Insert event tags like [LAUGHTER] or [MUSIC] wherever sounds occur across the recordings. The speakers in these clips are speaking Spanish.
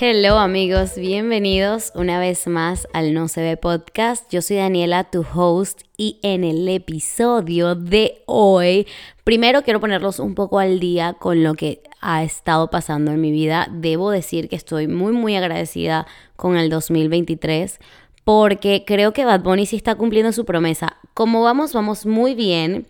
Hello amigos, bienvenidos una vez más al No se ve podcast. Yo soy Daniela, tu host, y en el episodio de hoy, primero quiero ponerlos un poco al día con lo que ha estado pasando en mi vida. Debo decir que estoy muy muy agradecida con el 2023 porque creo que Bad Bunny sí está cumpliendo su promesa. Como vamos, vamos muy bien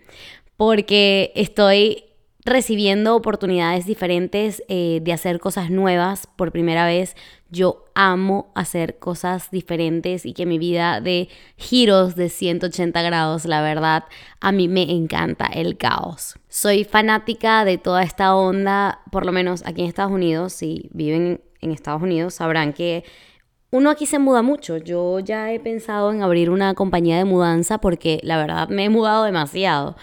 porque estoy recibiendo oportunidades diferentes eh, de hacer cosas nuevas por primera vez. Yo amo hacer cosas diferentes y que mi vida de giros de 180 grados, la verdad, a mí me encanta el caos. Soy fanática de toda esta onda, por lo menos aquí en Estados Unidos, si viven en Estados Unidos, sabrán que uno aquí se muda mucho. Yo ya he pensado en abrir una compañía de mudanza porque la verdad me he mudado demasiado.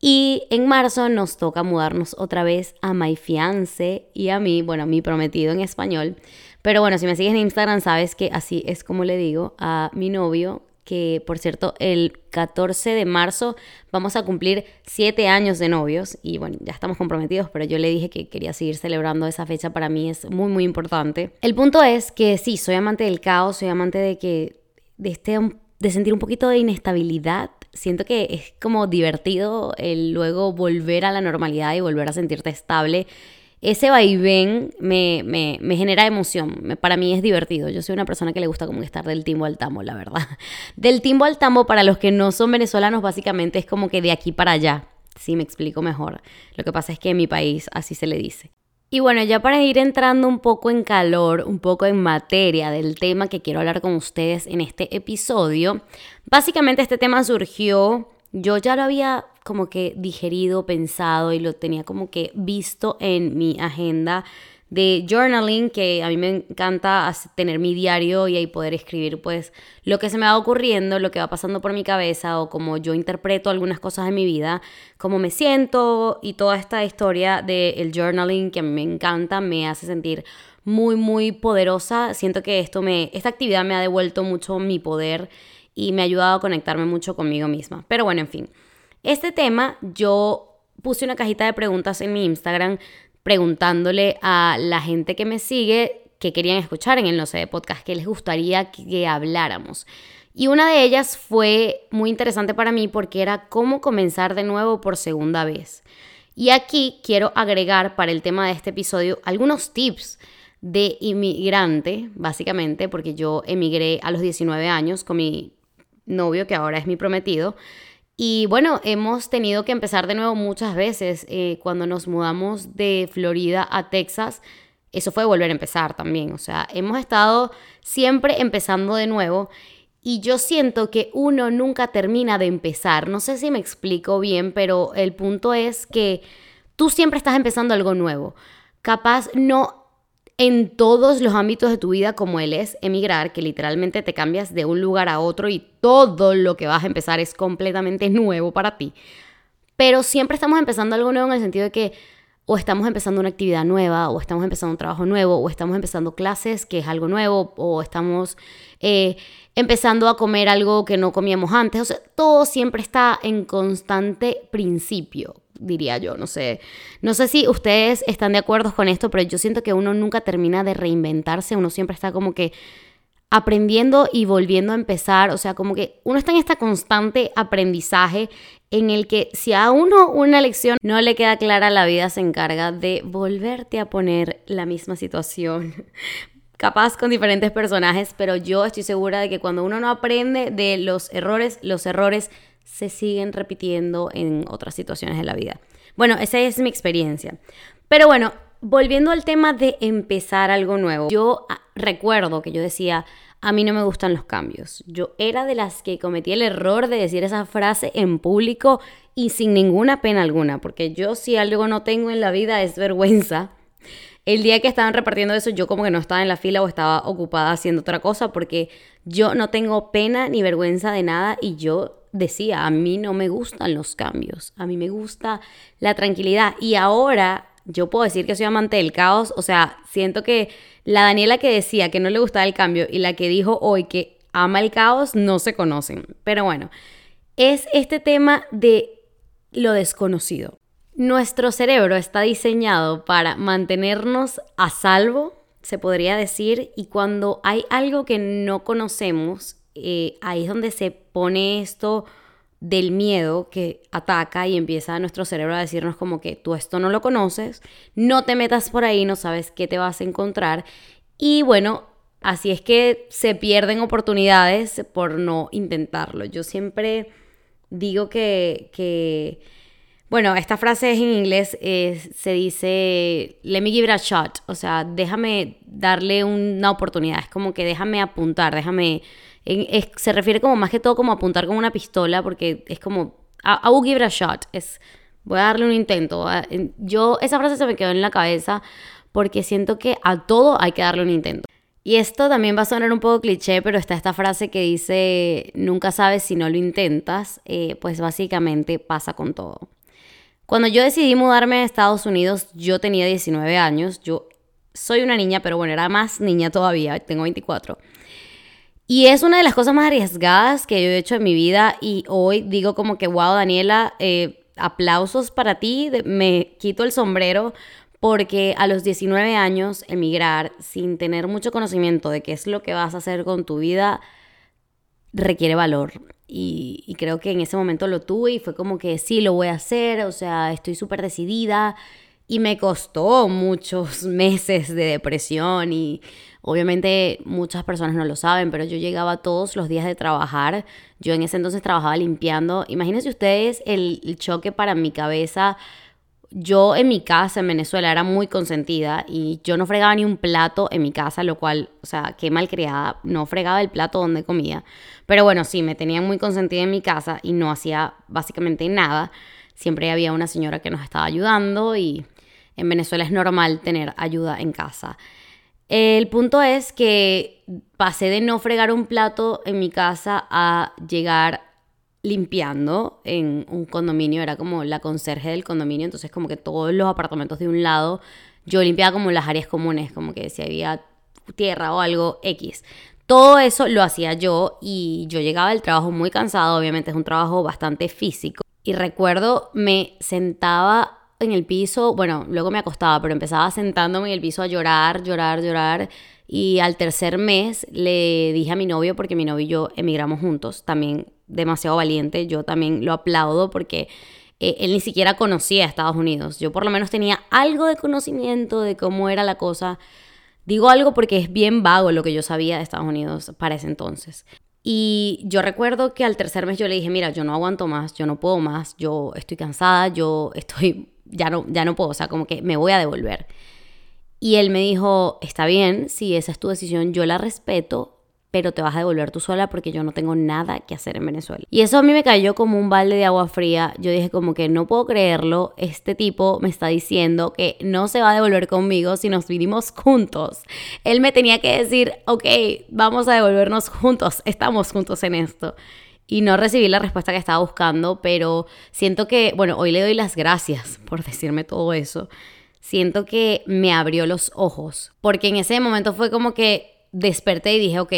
Y en marzo nos toca mudarnos otra vez a My Fiance y a mí, bueno, a mi prometido en español. Pero bueno, si me sigues en Instagram sabes que así es como le digo a mi novio, que por cierto el 14 de marzo vamos a cumplir siete años de novios y bueno, ya estamos comprometidos, pero yo le dije que quería seguir celebrando esa fecha, para mí es muy muy importante. El punto es que sí, soy amante del caos, soy amante de que de este de sentir un poquito de inestabilidad siento que es como divertido el luego volver a la normalidad y volver a sentirte estable. Ese vaivén me, me, me genera emoción, para mí es divertido. Yo soy una persona que le gusta como estar del timbo al tambo, la verdad. [LAUGHS] Del timbo al tambo, para los que no son venezolanos, básicamente es como que de aquí para allá. Sí, me explico mejor. Lo que pasa es que en mi país así se le dice. Y bueno, ya para ir entrando un poco en calor, un poco en materia del tema que quiero hablar con ustedes en este episodio, básicamente este tema surgió, yo ya lo había como que digerido, pensado y lo tenía como que visto en mi agenda de journaling, que a mí me encanta tener mi diario y ahí poder escribir pues lo que se me va ocurriendo, lo que va pasando por mi cabeza o como yo interpreto algunas cosas de mi vida, cómo me siento y toda esta historia del journaling que a mí me encanta, me hace sentir muy muy poderosa. Siento que esto me esta actividad me ha devuelto mucho mi poder y me ha ayudado a conectarme mucho conmigo misma. Pero bueno, en fin. Este tema yo puse una cajita de preguntas en mi Instagram preguntándole a la gente que me sigue qué querían escuchar en el No sé podcast, qué les gustaría que habláramos. Y una de ellas fue muy interesante para mí porque era cómo comenzar de nuevo por segunda vez. Y aquí quiero agregar para el tema de este episodio algunos tips de inmigrante, básicamente, porque yo emigré a los 19 años con mi novio, que ahora es mi prometido. Y bueno, hemos tenido que empezar de nuevo muchas veces. Eh, cuando nos mudamos de Florida a Texas, eso fue volver a empezar también. O sea, hemos estado siempre empezando de nuevo. Y yo siento que uno nunca termina de empezar. No sé si me explico bien, pero el punto es que tú siempre estás empezando algo nuevo. Capaz no en todos los ámbitos de tu vida como él es emigrar, que literalmente te cambias de un lugar a otro y todo lo que vas a empezar es completamente [LAUGHS] nuevo para ti. Pero siempre estamos empezando algo nuevo en el sentido de que o estamos empezando una actividad nueva, o estamos empezando un trabajo nuevo, o estamos empezando clases, que es algo nuevo, o estamos eh, empezando a comer algo que no comíamos antes. O sea, todo siempre está en constante principio diría yo, no sé. No sé si ustedes están de acuerdo con esto, pero yo siento que uno nunca termina de reinventarse, uno siempre está como que aprendiendo y volviendo a empezar, o sea, como que uno está en este constante aprendizaje en el que si a uno una lección no le queda clara, la vida se encarga de volverte a poner la misma situación, [LAUGHS] capaz con diferentes personajes, pero yo estoy segura de que cuando uno no aprende de los errores, los errores se siguen repitiendo en otras situaciones de la vida. Bueno, esa es mi experiencia. Pero bueno, volviendo al tema de empezar algo nuevo, yo ah, recuerdo que yo decía, a mí no me gustan los cambios. Yo era de las que cometí el error de decir esa frase en público y sin ninguna pena alguna, porque yo si algo no tengo en la vida es vergüenza. El día que estaban repartiendo eso, yo como que no estaba en la fila o estaba ocupada haciendo otra cosa, porque yo no tengo pena ni vergüenza de nada y yo decía, a mí no me gustan los cambios, a mí me gusta la tranquilidad. Y ahora yo puedo decir que soy amante del caos, o sea, siento que la Daniela que decía que no le gustaba el cambio y la que dijo hoy que ama el caos no se conocen. Pero bueno, es este tema de lo desconocido. Nuestro cerebro está diseñado para mantenernos a salvo se podría decir, y cuando hay algo que no conocemos, eh, ahí es donde se pone esto del miedo que ataca y empieza nuestro cerebro a decirnos como que tú esto no lo conoces, no te metas por ahí, no sabes qué te vas a encontrar. Y bueno, así es que se pierden oportunidades por no intentarlo. Yo siempre digo que, que bueno, esta frase es en inglés, se dice, let me give it a shot, o sea, déjame darle una oportunidad, es como que déjame apuntar, déjame, se refiere como más que todo como apuntar con una pistola, porque es como, I, will give it a shot, es, voy a darle un intento. Yo, esa frase se me quedó en la cabeza porque siento que a todo hay que darle un intento. Y esto también va a sonar un poco cliché, pero está esta frase que dice, nunca sabes si no lo intentas, eh, pues básicamente pasa con todo. Cuando yo decidí mudarme a Estados Unidos, yo tenía 19 años, yo soy una niña, pero bueno, era más niña todavía, tengo 24. Y es una de las cosas más arriesgadas que yo he hecho en mi vida y hoy digo como que, wow, Daniela, eh, aplausos para ti, me quito el sombrero porque a los 19 años emigrar sin tener mucho conocimiento de qué es lo que vas a hacer con tu vida requiere valor. Y, creo que en ese momento lo tuve y fue como que sí, lo voy a hacer, o sea, estoy súper decidida. Y me costó muchos [LAUGHS] meses de depresión y obviamente muchas personas no lo saben, pero yo llegaba todos los días de trabajar. Yo en ese entonces trabajaba limpiando. Imagínense ustedes el choque para mi cabeza yo en mi casa en Venezuela era muy consentida y yo no fregaba ni un plato en mi casa, lo cual, o sea, qué malcriada, no fregaba el plato donde comía. Pero bueno, sí, me tenían muy consentida en mi casa y no hacía básicamente nada. Siempre había una señora que nos estaba ayudando y en Venezuela es normal tener ayuda en casa. El punto es que pasé de no fregar un plato en mi casa a llegar limpiando en un condominio, era como la conserje del condominio, entonces como que todos los apartamentos de un lado, yo limpiaba como las áreas comunes, como que si había tierra o algo X. Todo eso lo hacía yo y yo llegaba del trabajo muy cansado, obviamente es un trabajo bastante físico. Y recuerdo, me sentaba en el piso, bueno, luego me acostaba, pero empezaba sentándome en el piso a llorar, llorar, llorar. Y al tercer mes le dije a mi novio, porque mi novio y yo emigramos juntos, también demasiado valiente, yo también lo aplaudo porque eh, él ni siquiera conocía a Estados Unidos. Yo por lo menos tenía algo de conocimiento de cómo era la cosa. Digo algo porque es bien vago lo que yo sabía de Estados Unidos para ese entonces. Y yo recuerdo que al tercer mes yo le dije, mira, yo no aguanto más, yo no puedo más, yo estoy cansada, yo estoy, ya no, ya no puedo, o sea, como que me voy a devolver. Y él me dijo, está bien, si esa es tu decisión, yo la respeto, pero te vas a devolver tú sola porque yo no tengo nada que hacer en Venezuela. Y eso a mí me cayó como un balde de agua fría. Yo dije como que no puedo creerlo, este tipo me está diciendo que no se va a devolver conmigo si nos vinimos juntos. Él me tenía que decir, ok, vamos a devolvernos juntos, estamos juntos en esto. Y no recibí la respuesta que estaba buscando, pero siento que, bueno, hoy le doy las gracias por decirme todo eso. Siento que me abrió los ojos, porque en ese momento fue como que desperté y dije, ok,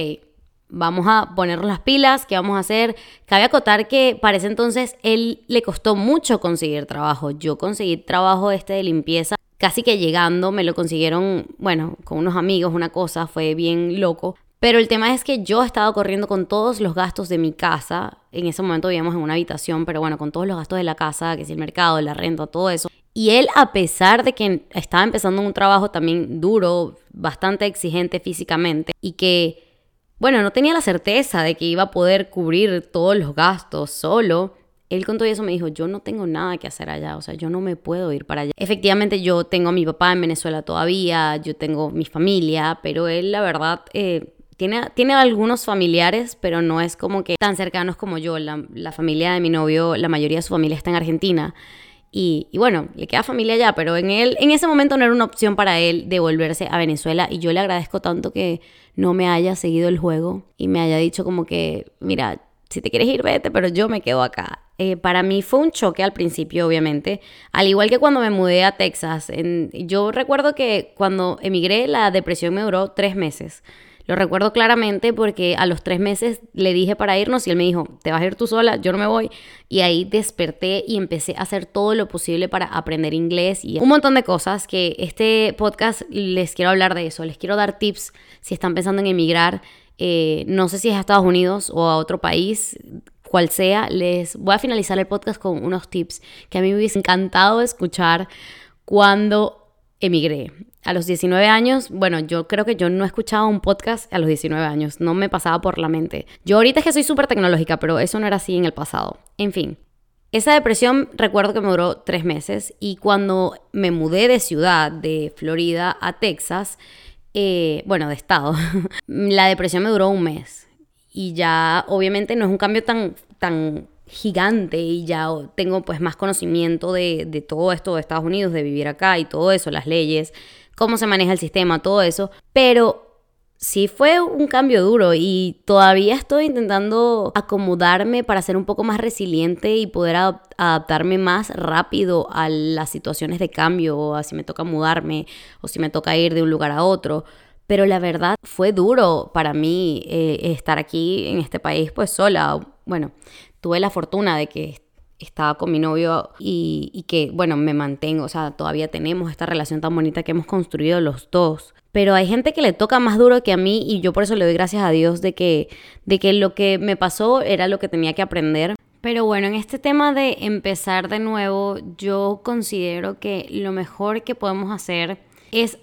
vamos a poner las pilas, ¿qué vamos a hacer? Cabe acotar que para ese entonces él le costó mucho conseguir trabajo. Yo conseguí trabajo este de limpieza casi que llegando, me lo consiguieron, bueno, con unos amigos, una cosa, fue bien loco. Pero el tema es que yo estaba corriendo con todos los gastos de mi casa. En ese momento vivíamos en una habitación, pero bueno, con todos los gastos de la casa, que es el mercado, la renta, todo eso. Y él, a pesar de que estaba empezando un trabajo también duro, bastante exigente físicamente, y que, bueno, no tenía la certeza de que iba a poder cubrir todos los gastos solo, él con todo eso me dijo, yo no tengo nada que hacer allá, o sea, yo no me puedo ir para allá. Efectivamente, yo tengo a mi papá en Venezuela todavía, yo tengo mi familia, pero él, la verdad, eh, tiene, tiene, algunos familiares, pero no es como que tan cercanos como yo. La, familia de mi novio, la mayoría de su familia está en Argentina. Y, bueno, le queda familia allá, pero en, él, en ese momento no era una opción para él devolverse a Venezuela. Y yo le agradezco tanto que no me haya seguido el juego y me haya dicho como que, mira, si te quieres ir, vete, pero yo me quedo acá. Eh, para mí fue un choque al principio, obviamente. Al igual que cuando me mudé a Texas. En, yo recuerdo que cuando emigré, la depresión me duró tres meses. Lo recuerdo claramente porque a los tres meses le dije para irnos y él me dijo, te vas a ir tú sola, yo no me voy. Y ahí desperté y empecé a hacer todo lo posible para aprender inglés y un montón de cosas que este podcast les quiero hablar de eso. Les quiero dar tips si están pensando en emigrar. Eh, no sé si es a Estados Unidos o a otro país, cual sea. Les voy a finalizar el podcast con unos tips que a mí me hubiese encantado escuchar cuando emigré a los 19 años, bueno, yo creo que yo no he escuchado un podcast a los 19 años, no me pasaba por la mente. Yo ahorita es que soy súper tecnológica, pero eso no era así en el pasado. En fin, esa depresión recuerdo que me duró tres meses y cuando me mudé de ciudad, de Florida a Texas, eh, bueno, de estado, [LAUGHS] la depresión me duró un mes. Y ya obviamente no es un cambio tan, tan gigante y ya tengo pues más conocimiento de, de todo esto de Estados Unidos, de vivir acá y todo eso, las leyes cómo se maneja el sistema, todo eso. Pero sí fue un cambio duro y todavía estoy intentando acomodarme para ser un poco más resiliente y poder adaptarme más rápido a las situaciones de cambio, o a si me toca mudarme o si me toca ir de un lugar a otro. Pero la verdad fue duro para mí eh, estar aquí en este país pues sola. Bueno, tuve la fortuna de que estaba con mi novio y, que, bueno, me mantengo, o sea, todavía tenemos esta relación tan bonita que hemos construido los dos. Pero hay gente que le toca más duro que a mí y yo por eso le doy gracias a Dios de que, de que lo que me pasó era lo que tenía que aprender. Pero bueno, en este tema de empezar de nuevo, yo considero que lo mejor que podemos hacer es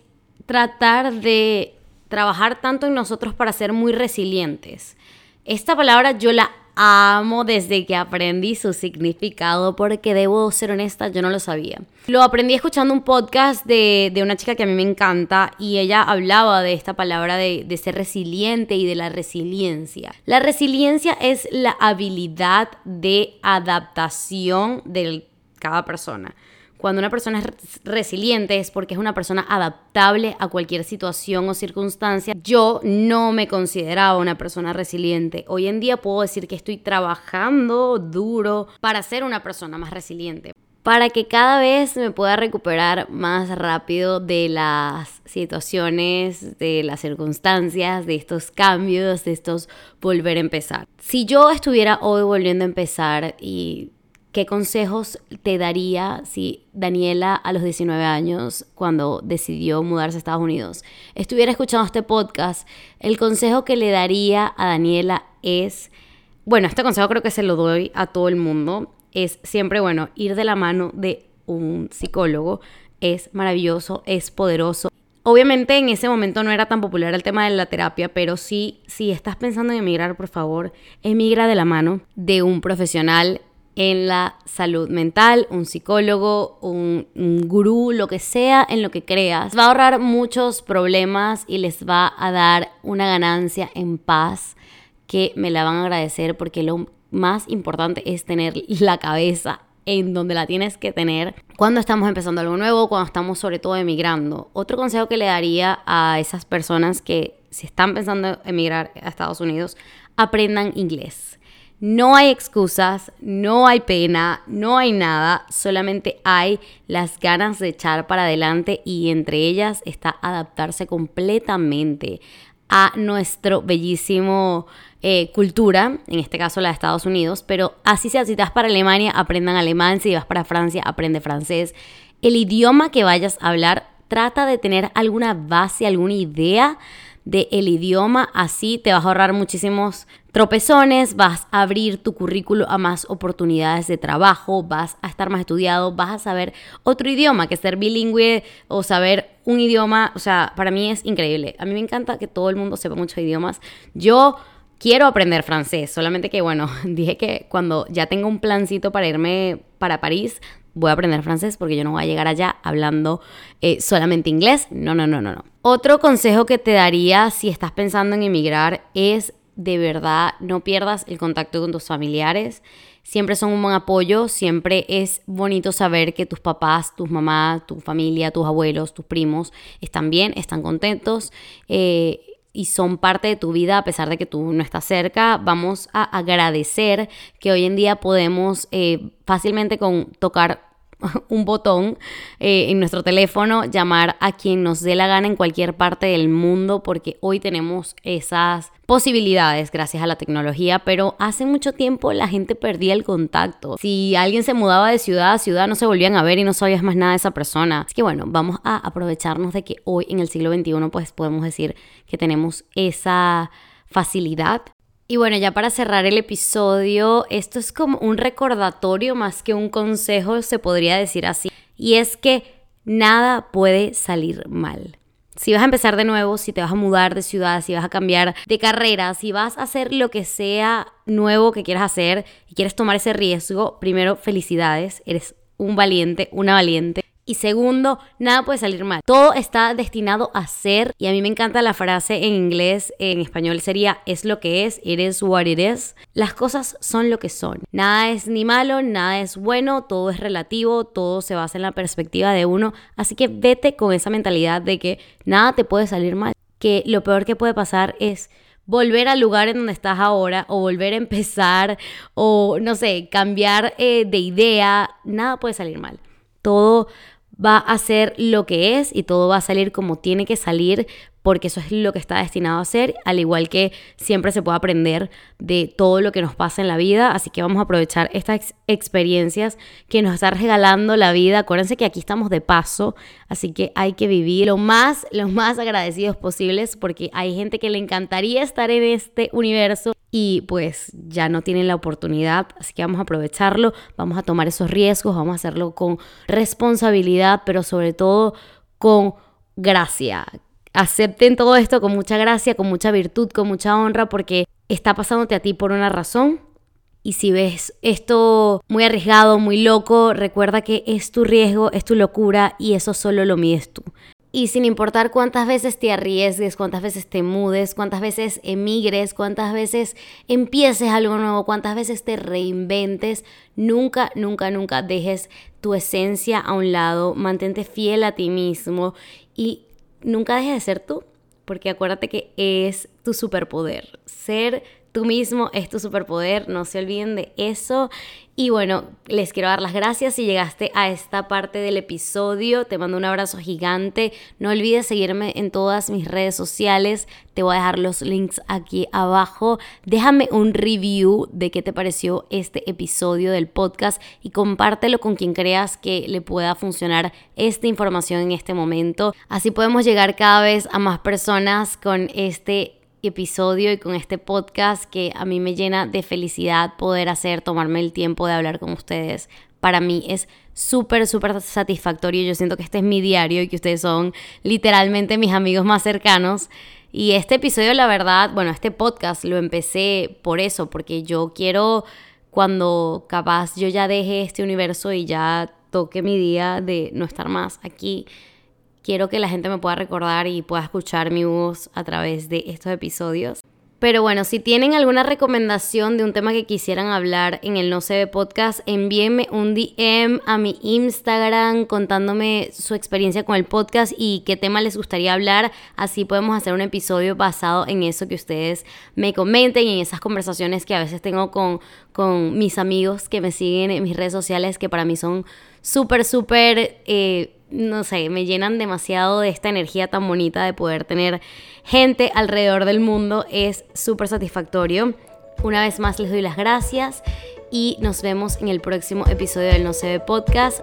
tratar de trabajar tanto en nosotros para ser muy resilientes. Esta palabra yo la amo desde que aprendí su significado porque debo ser honesta, yo no lo sabía. Lo aprendí escuchando un podcast de, una chica que a mí me encanta y ella hablaba de esta palabra de, de ser resiliente y de la resiliencia. La resiliencia es la habilidad de adaptación de cada persona. Cuando una persona es resiliente es porque es una persona adaptable a cualquier situación o circunstancia. Yo no me consideraba una persona resiliente. Hoy en día puedo decir que estoy trabajando duro para ser una persona más resiliente. Para que cada vez me pueda recuperar más rápido de las situaciones, de las circunstancias, de estos cambios, de estos volver a empezar. Si yo estuviera hoy volviendo a empezar y ¿Qué consejos te daría si Daniela a los 19 años, cuando decidió mudarse a Estados Unidos, estuviera escuchando este podcast? El consejo que le daría a Daniela es, bueno, este consejo creo que se lo doy a todo el mundo, es siempre, bueno, ir de la mano de un psicólogo. Es maravilloso, es poderoso. Obviamente en ese momento no era tan popular el tema de la terapia, pero sí, si estás pensando en emigrar, por favor, emigra de la mano de un profesional en la salud mental, un psicólogo, un, gurú, lo que sea en lo que creas. Va a ahorrar muchos problemas y les va a dar una ganancia en paz que me la van a agradecer porque lo más importante es tener la cabeza en donde la tienes que tener cuando estamos empezando algo nuevo, cuando estamos sobre todo emigrando. Otro consejo que le daría a esas personas que si están pensando emigrar a Estados Unidos, aprendan inglés no hay excusas, no hay pena, no hay nada, solamente hay las ganas de echar para adelante y entre ellas está adaptarse completamente a nuestro bellísimo eh, cultura, en este caso la de Estados Unidos, pero así sea, si estás para Alemania, aprendan alemán, si vas para Francia, aprende francés. El idioma que vayas a hablar, trata de tener alguna base, alguna idea del idioma, así te vas a ahorrar muchísimos tropezones, vas a abrir tu currículo a más oportunidades de trabajo, vas a estar más estudiado, vas a saber otro idioma, que ser bilingüe o saber un idioma, o sea, para mí es increíble. A mí me encanta que todo el mundo sepa muchos idiomas. Yo quiero aprender francés, solamente que bueno, [LAUGHS] dije que cuando ya tengo un plancito para irme para París, voy a aprender francés porque yo no voy a llegar allá hablando eh, solamente inglés. No, no, no, no, no. Otro consejo que te daría si estás pensando en emigrar es de verdad no pierdas el contacto con tus familiares. Siempre son un buen apoyo, siempre es bonito saber que tus papás, tus mamás, tu familia, tus abuelos, tus primos están bien, están contentos. Eh, y son parte de tu vida a pesar de que tú no estás cerca. Vamos a agradecer que hoy en día podemos eh, fácilmente con tocar [LAUGHS] un botón eh, en nuestro teléfono, llamar a quien nos dé la gana en cualquier parte del mundo, porque hoy tenemos esas posibilidades gracias a la tecnología, pero hace mucho tiempo la gente perdía el contacto. Si alguien se mudaba de ciudad a ciudad, no se volvían a ver y no sabías más nada de esa persona. Así que bueno, vamos a aprovecharnos de que hoy en el siglo XXI pues podemos decir que tenemos esa facilidad y bueno, ya para cerrar el episodio, esto es como un recordatorio más que un consejo, se podría decir así. Y es que nada puede salir mal. Si vas a empezar de nuevo, si te vas a mudar de ciudad, si vas a cambiar de carrera, si vas a hacer lo que sea nuevo que quieras hacer y quieres tomar ese riesgo, primero felicidades, eres un valiente, una valiente. Y segundo, nada puede salir mal. Todo está destinado a ser. Y a mí me encanta la frase en inglés, en español sería es lo que es, it is what it is. Las cosas son lo que son. Nada es ni malo, nada es bueno, todo es relativo, todo se basa en la perspectiva de uno. Así que vete con esa mentalidad de que nada te puede salir mal. Que lo peor que puede pasar es volver al lugar en donde estás ahora o volver a empezar o no sé, cambiar eh, de idea, nada puede salir mal. Todo va a ser lo que es y todo va a salir como tiene que salir porque eso es lo que está destinado a ser, al igual que siempre se puede aprender de todo lo que nos pasa en la vida, así que vamos a aprovechar estas experiencias que nos está regalando la vida. Acuérdense que aquí estamos de paso, así que hay que vivir lo más, lo más agradecidos posibles porque hay gente que le encantaría estar en este universo y pues ya no tienen la oportunidad, así que vamos a aprovecharlo, vamos a tomar esos riesgos, vamos a hacerlo con responsabilidad, pero sobre todo con gracia, acepten todo esto con mucha gracia, con mucha virtud, con mucha honra, porque está pasándote a ti por una razón. Y si ves esto muy arriesgado, muy loco, recuerda que es tu riesgo, es tu locura y eso solo lo mides tú. Y sin importar cuántas veces te arriesgues, cuántas veces te mudes, cuántas veces emigres, cuántas veces empieces algo nuevo, cuántas veces te reinventes, nunca, nunca, nunca dejes tu esencia a un lado, mantente fiel a ti mismo y nunca dejes de ser tú, porque acuérdate que es tu superpoder. Ser tú mismo es tu superpoder, no se olviden de eso. Y bueno, les quiero dar las gracias si llegaste a esta parte del episodio. Te mando un abrazo gigante. No olvides seguirme en todas mis redes sociales. Te voy a dejar los links aquí abajo. Déjame un review de qué te pareció este episodio del podcast y compártelo con quien creas que le pueda funcionar esta información en este momento. Así podemos llegar cada vez a más personas con este episodio y con este podcast que a mí me llena de felicidad poder hacer, tomarme el tiempo de hablar con ustedes. Para mí es súper, súper satisfactorio. Yo siento que este es mi diario y que ustedes son literalmente mis amigos más cercanos. Y este episodio, la verdad, bueno, este podcast lo empecé por eso, porque yo quiero, cuando capaz yo ya deje este universo y ya toque mi día de no estar más aquí, quiero que la gente me pueda recordar y pueda escuchar mi voz a través de estos episodios. Pero bueno, si tienen alguna recomendación de un tema que quisieran hablar en el No Se Ve Podcast, envíenme un DM a mi Instagram contándome su experiencia con el podcast y qué tema les gustaría hablar. Así podemos hacer un episodio basado en eso que ustedes me comenten y en esas conversaciones que a veces tengo con, con mis amigos que me siguen en mis redes sociales, que para mí son súper, súper... Eh, no sé, me llenan demasiado de esta energía tan bonita de poder tener gente alrededor del mundo. Es súper satisfactorio. Una vez más les doy las gracias y nos vemos en el próximo episodio del No se ve podcast.